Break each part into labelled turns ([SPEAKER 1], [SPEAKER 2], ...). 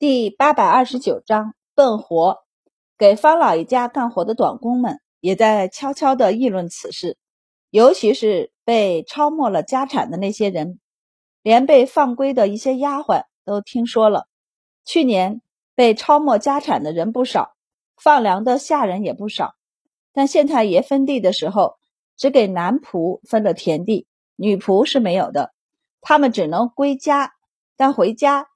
[SPEAKER 1] 第八百二十九章笨活。给方老爷家干活的短工们也在悄悄地议论此事，尤其是被抄没了家产的那些人，连被放归的一些丫鬟都听说了。去年被抄没家产的人不少，放粮的下人也不少，但县太爷分地的时候，只给男仆分了田地，女仆是没有的，他们只能归家，但回家。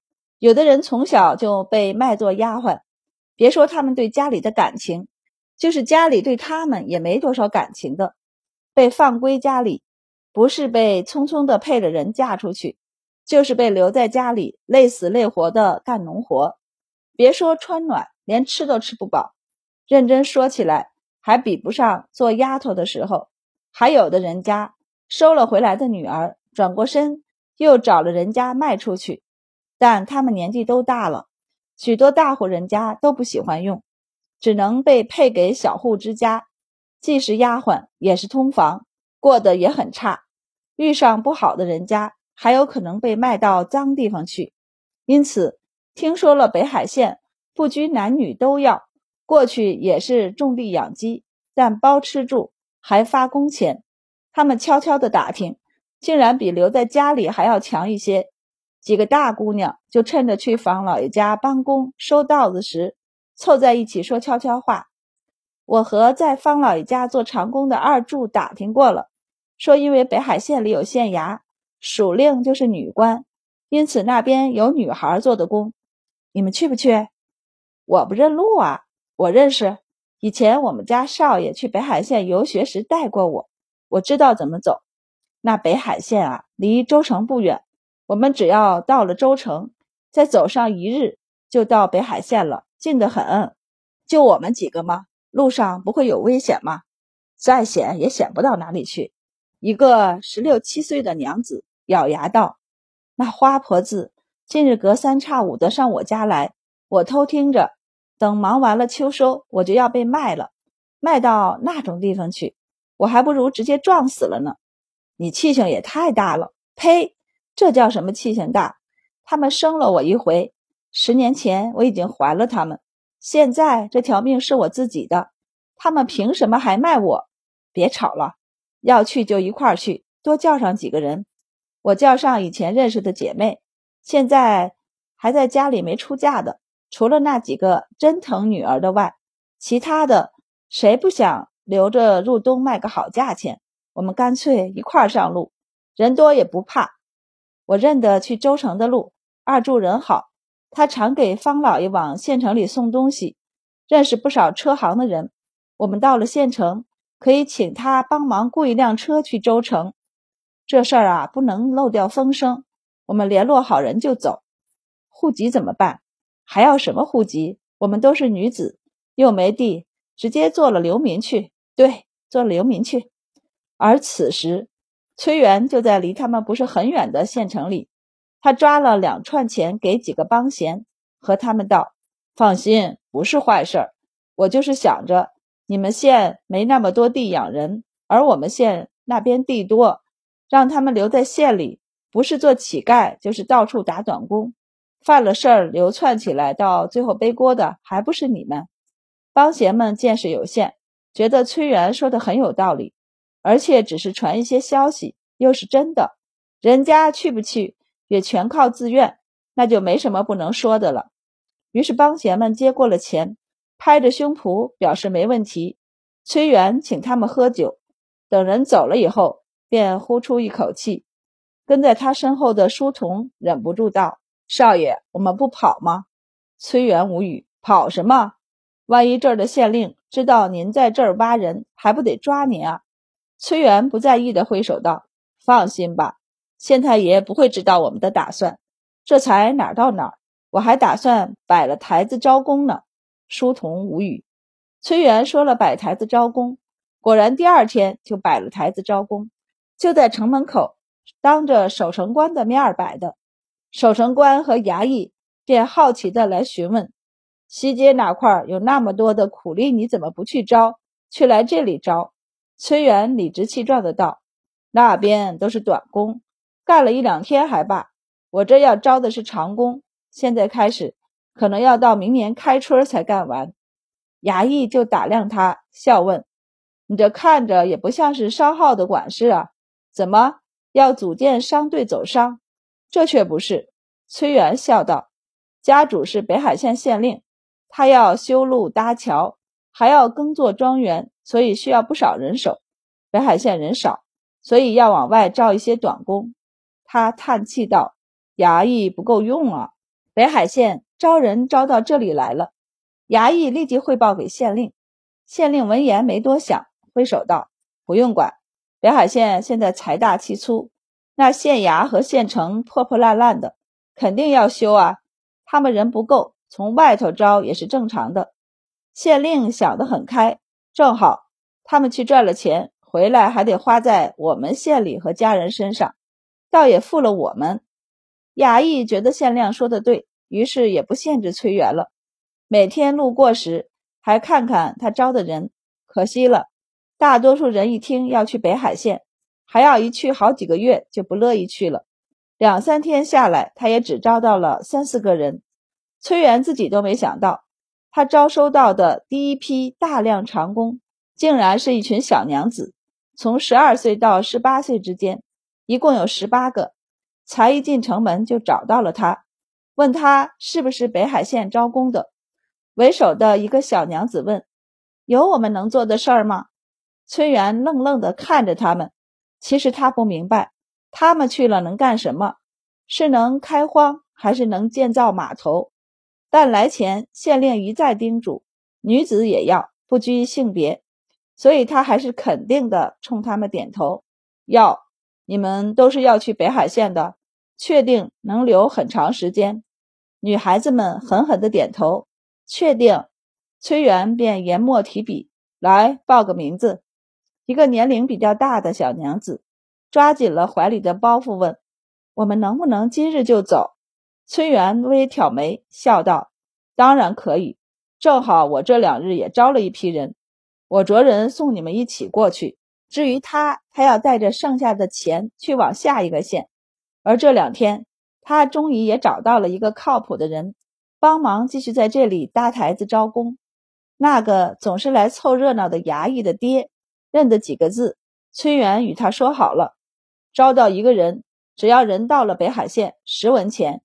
[SPEAKER 1] 有的人从小就被卖作丫鬟，别说他们对家里的感情，就是家里对他们也没多少感情的。被放归家里，不是被匆匆的配了人嫁出去，就是被留在家里累死累活的干农活。别说穿暖，连吃都吃不饱。认真说起来，还比不上做丫头的时候。还有的人家收了回来的女儿，转过身又找了人家卖出去。但他们年纪都大了，许多大户人家都不喜欢用，只能被配给小户之家，既是丫鬟，也是通房，过得也很差。遇上不好的人家，还有可能被卖到脏地方去。因此，听说了北海县不拘男女都要过去，也是种地养鸡，但包吃住，还发工钱。他们悄悄地打听，竟然比留在家里还要强一些。几个大姑娘就趁着去房老爷家帮工收稻子时，凑在一起说悄悄话。我和在方老爷家做长工的二柱打听过了，说因为北海县里有县衙，属令就是女官，因此那边有女孩做的工。你们去不去？我不认路啊，我认识，以前我们家少爷去北海县游学时带过我，我知道怎么走。那北海县啊，离州城不远。我们只要到了州城，再走上一日，就到北海县了，近得很。就我们几个吗？路上不会有危险吗？再险也险不到哪里去。一个十六七岁的娘子咬牙道：“那花婆子近日隔三差五的上我家来，我偷听着，等忙完了秋收，我就要被卖了，卖到那种地方去，我还不如直接撞死了呢。你气性也太大了，呸！”这叫什么气性大？他们生了我一回，十年前我已经还了他们，现在这条命是我自己的，他们凭什么还卖我？别吵了，要去就一块儿去，多叫上几个人。我叫上以前认识的姐妹，现在还在家里没出嫁的，除了那几个真疼女儿的外，其他的谁不想留着入冬卖个好价钱？我们干脆一块儿上路，人多也不怕。我认得去州城的路，二柱人好，他常给方老爷往县城里送东西，认识不少车行的人。我们到了县城，可以请他帮忙雇一辆车去州城。这事儿啊，不能漏掉风声。我们联络好人就走。户籍怎么办？还要什么户籍？我们都是女子，又没地，直接做了流民去。对，做了流民去。而此时。崔元就在离他们不是很远的县城里，他抓了两串钱给几个帮闲，和他们道：“放心，不是坏事儿。我就是想着你们县没那么多地养人，而我们县那边地多，让他们留在县里，不是做乞丐，就是到处打短工，犯了事儿流窜起来，到最后背锅的还不是你们？”帮闲们见识有限，觉得崔元说的很有道理。而且只是传一些消息，又是真的，人家去不去也全靠自愿，那就没什么不能说的了。于是帮闲们接过了钱，拍着胸脯表示没问题。崔元请他们喝酒，等人走了以后，便呼出一口气。跟在他身后的书童忍不住道：“少爷，我们不跑吗？”崔元无语：“跑什么？万一这儿的县令知道您在这儿挖人，还不得抓您啊？”崔元不在意的挥手道：“放心吧，县太爷不会知道我们的打算。这才哪儿到哪儿，我还打算摆了台子招工呢。”书童无语。崔元说了摆台子招工，果然第二天就摆了台子招工，就在城门口，当着守城官的面儿摆的。守城官和衙役便好奇的来询问：“西街哪块有那么多的苦力？你怎么不去招，却来这里招？”崔元理直气壮的道：“那边都是短工，干了一两天还罢。我这要招的是长工。现在开始，可能要到明年开春才干完。衙役就打量他，笑问：“你这看着也不像是商号的管事啊，怎么要组建商队走商？”这却不是。崔元笑道：“家主是北海县县令，他要修路搭桥，还要耕作庄园，所以需要不少人手。北海县人少，所以要往外招一些短工。”他叹气道：“衙役不够用啊！北海县招人招到这里来了。”衙役立即汇报给县令。县令闻言没多想，挥手道：“不用管。北海县现在财大气粗，那县衙和县城破破烂烂的，肯定要修啊。他们人不够，从外头招也是正常的。”县令想得很开，正好他们去赚了钱，回来还得花在我们县里和家人身上。倒也富了我们。衙役觉得县令说的对，于是也不限制崔元了。每天路过时，还看看他招的人。可惜了，大多数人一听要去北海县，还要一去好几个月，就不乐意去了。两三天下来，他也只招到了三四个人。崔元自己都没想到，他招收到的第一批大量长工，竟然是一群小娘子，从十二岁到十八岁之间。一共有十八个，才一进城门就找到了他，问他是不是北海县招工的。为首的一个小娘子问：“有我们能做的事儿吗？”崔元愣愣地看着他们。其实他不明白，他们去了能干什么？是能开荒，还是能建造码头？但来前县令一再叮嘱，女子也要，不拘性别，所以他还是肯定的冲他们点头，要。你们都是要去北海县的，确定能留很长时间？女孩子们狠狠的点头，确定。崔元便研墨提笔来报个名字。一个年龄比较大的小娘子抓紧了怀里的包袱，问：“我们能不能今日就走？”崔元微挑眉，笑道：“当然可以，正好我这两日也招了一批人，我着人送你们一起过去。”至于他，他要带着剩下的钱去往下一个县，而这两天他终于也找到了一个靠谱的人，帮忙继续在这里搭台子招工。那个总是来凑热闹的衙役的爹认得几个字，崔元与他说好了，招到一个人，只要人到了北海县，十文钱；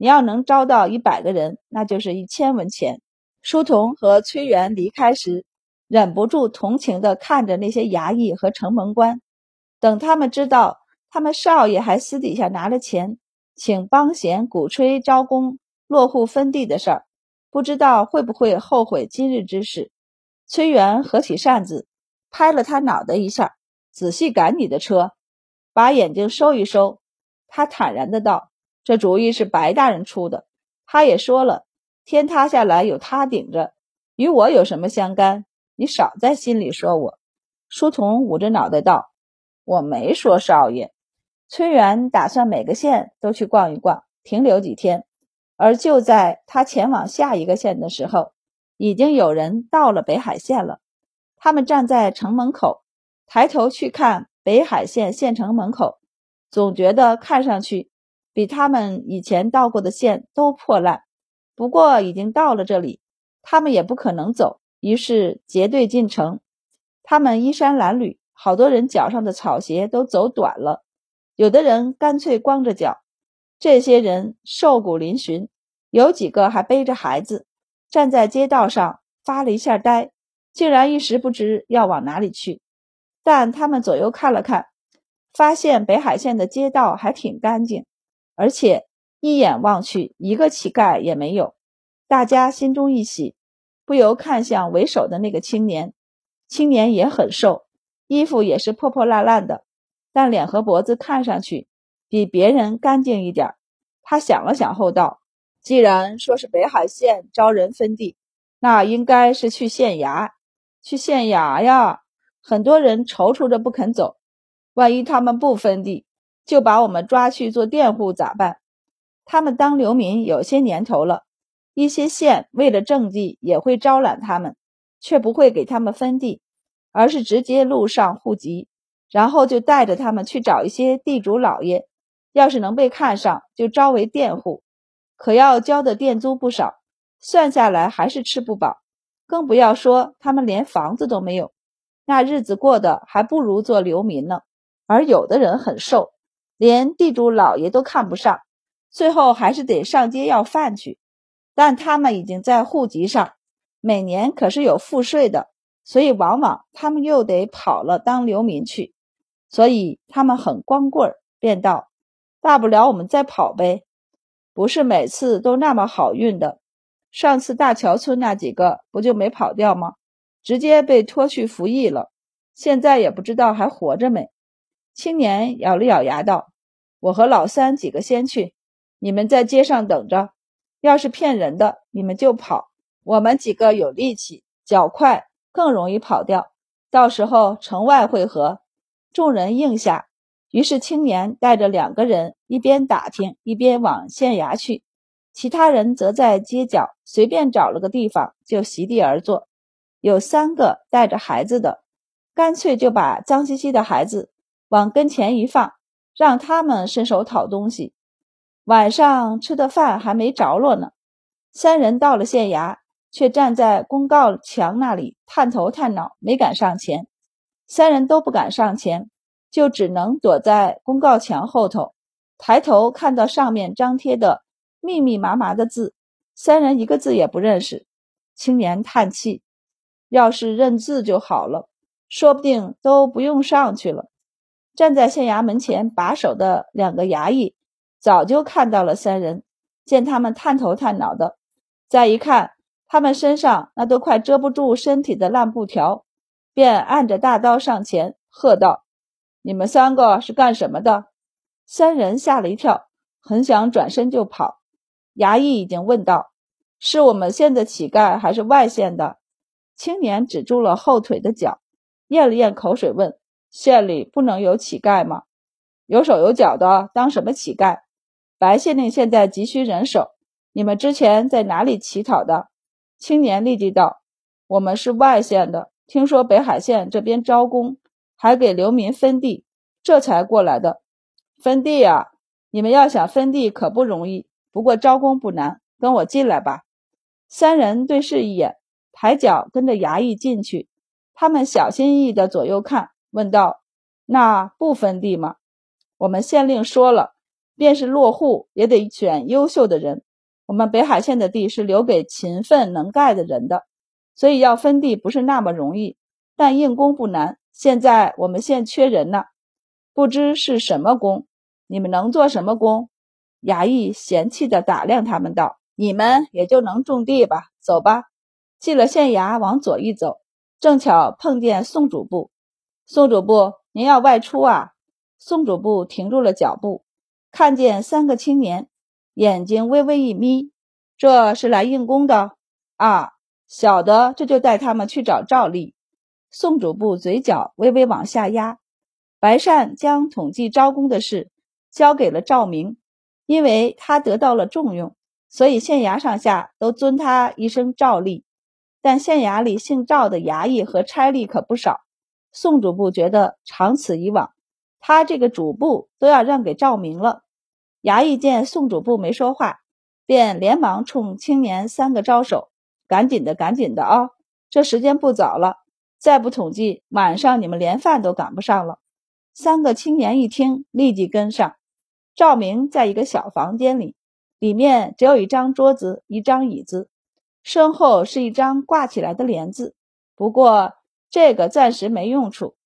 [SPEAKER 1] 你要能招到一百个人，那就是一千文钱。书童和崔元离开时。忍不住同情地看着那些衙役和城门官，等他们知道他们少爷还私底下拿了钱，请帮闲鼓吹招工、落户分地的事儿，不知道会不会后悔今日之事。崔元合起扇子，拍了他脑袋一下，仔细赶你的车，把眼睛收一收。他坦然的道：“这主意是白大人出的，他也说了，天塌下来有他顶着，与我有什么相干？”你少在心里说我，书童捂着脑袋道：“我没说少爷。”崔元打算每个县都去逛一逛，停留几天。而就在他前往下一个县的时候，已经有人到了北海县了。他们站在城门口，抬头去看北海县县城门口，总觉得看上去比他们以前到过的县都破烂。不过已经到了这里，他们也不可能走。于是结队进城，他们衣衫褴褛，好多人脚上的草鞋都走短了，有的人干脆光着脚。这些人瘦骨嶙峋，有几个还背着孩子，站在街道上发了一下呆，竟然一时不知要往哪里去。但他们左右看了看，发现北海县的街道还挺干净，而且一眼望去一个乞丐也没有，大家心中一喜。不由看向为首的那个青年，青年也很瘦，衣服也是破破烂烂的，但脸和脖子看上去比别人干净一点。他想了想后道：“既然说是北海县招人分地，那应该是去县衙。去县衙呀，很多人踌躇着不肯走。万一他们不分地，就把我们抓去做佃户咋办？他们当流民有些年头了。”一些县为了政绩也会招揽他们，却不会给他们分地，而是直接录上户籍，然后就带着他们去找一些地主老爷。要是能被看上，就招为佃户，可要交的佃租不少。算下来还是吃不饱，更不要说他们连房子都没有，那日子过得还不如做流民呢。而有的人很瘦，连地主老爷都看不上，最后还是得上街要饭去。但他们已经在户籍上，每年可是有赋税的，所以往往他们又得跑了当流民去。所以他们很光棍儿，便道：“大不了我们再跑呗，不是每次都那么好运的。上次大桥村那几个不就没跑掉吗？直接被拖去服役了，现在也不知道还活着没。”青年咬了咬牙道：“我和老三几个先去，你们在街上等着。要是骗人的，你们就跑。我们几个有力气，脚快，更容易跑掉。到时候城外会合。”众人应下。于是青年带着两个人，一边打听，一边往县衙去。其他人则在街角随便找了个地方，就席地而坐。有三个带着孩子的，干脆就把脏兮兮的孩子。往跟前一放，让他们伸手讨东西。晚上吃的饭还没着落呢，三人到了县衙，却站在公告墙那里探头探脑，没敢上前。三人都不敢上前，就只能躲在公告墙后头，抬头看到上面张贴的密密麻麻的字，三人一个字也不认识。青年叹气：“要是认字就好了，说不定都不用上去了。”站在县衙门前把守的两个衙役早就看到了三人，见他们探头探脑的，再一看他们身上那都快遮不住身体的烂布条，便按着大刀上前喝道：“你们三个是干什么的？”三人吓了一跳，很想转身就跑。衙役已经问道：“是我们县的乞丐还是外县的？”青年止住了后腿的脚，咽了咽口水问。县里不能有乞丐吗？有手有脚的当什么乞丐？白县令现在急需人手，你们之前在哪里乞讨的？青年立即道：“我们是外县的，听说北海县这边招工，还给流民分地，这才过来的。分地啊，你们要想分地可不容易，不过招工不难，跟我进来吧。”三人对视一眼，抬脚跟着衙役进去。他们小心翼翼地左右看。问道：“那不分地吗？我们县令说了，便是落户也得选优秀的人。我们北海县的地是留给勤奋能干的人的，所以要分地不是那么容易。但硬工不难。现在我们县缺人呢，不知是什么工？你们能做什么工？”衙役嫌弃的打量他们道：“你们也就能种地吧。走吧。”进了县衙，往左一走，正巧碰见宋主簿。宋主簿，您要外出啊？宋主簿停住了脚步，看见三个青年，眼睛微微一眯，这是来应工的啊。小的这就带他们去找赵丽。宋主簿嘴角微微往下压。白善将统计招工的事交给了赵明，因为他得到了重用，所以县衙上下都尊他一声赵吏。但县衙里姓赵的衙役和差吏可不少。宋主簿觉得长此以往，他这个主簿都要让给赵明了。衙役见宋主簿没说话，便连忙冲青年三个招手：“赶紧的，赶紧的啊！这时间不早了，再不统计，晚上你们连饭都赶不上了。”三个青年一听，立即跟上。赵明在一个小房间里，里面只有一张桌子、一张椅子，身后是一张挂起来的帘子。不过，这个暂时没用处。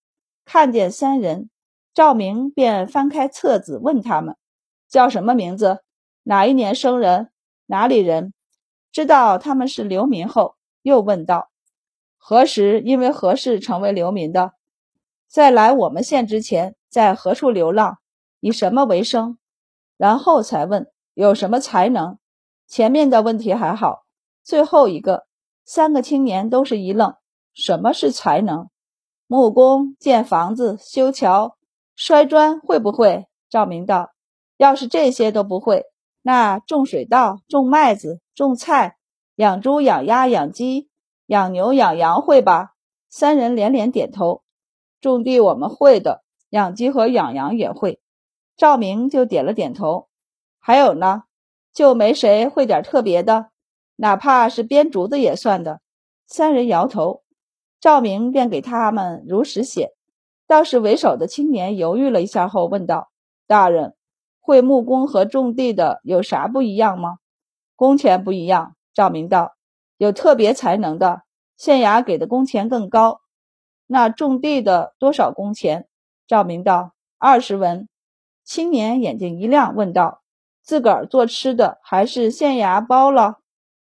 [SPEAKER 1] 看见三人，赵明便翻开册子，问他们叫什么名字，哪一年生人，哪里人。知道他们是流民后，又问道：何时因为何事成为流民的？在来我们县之前，在何处流浪，以什么为生？然后才问有什么才能。前面的问题还好，最后一个，三个青年都是一愣。什么是才能？木工、建房子、修桥、摔砖会不会？赵明道：“要是这些都不会，那种水稻、种麦子、种菜、养猪、养鸭、养鸡、养牛、养羊会吧？”三人连连点头。种地我们会的，养鸡和养羊也会。赵明就点了点头。还有呢，就没谁会点特别的？哪怕是编竹子也算的。三人摇头，赵明便给他们如实写。倒是为首的青年犹豫了一下后问道：“大人，会木工和种地的有啥不一样吗？”工钱不一样。赵明道：“有特别才能的，县衙给的工钱更高。那种地的多少工钱？”赵明道：“二十文。”青年眼睛一亮，问道：“自个儿做吃的，还是县衙包了？”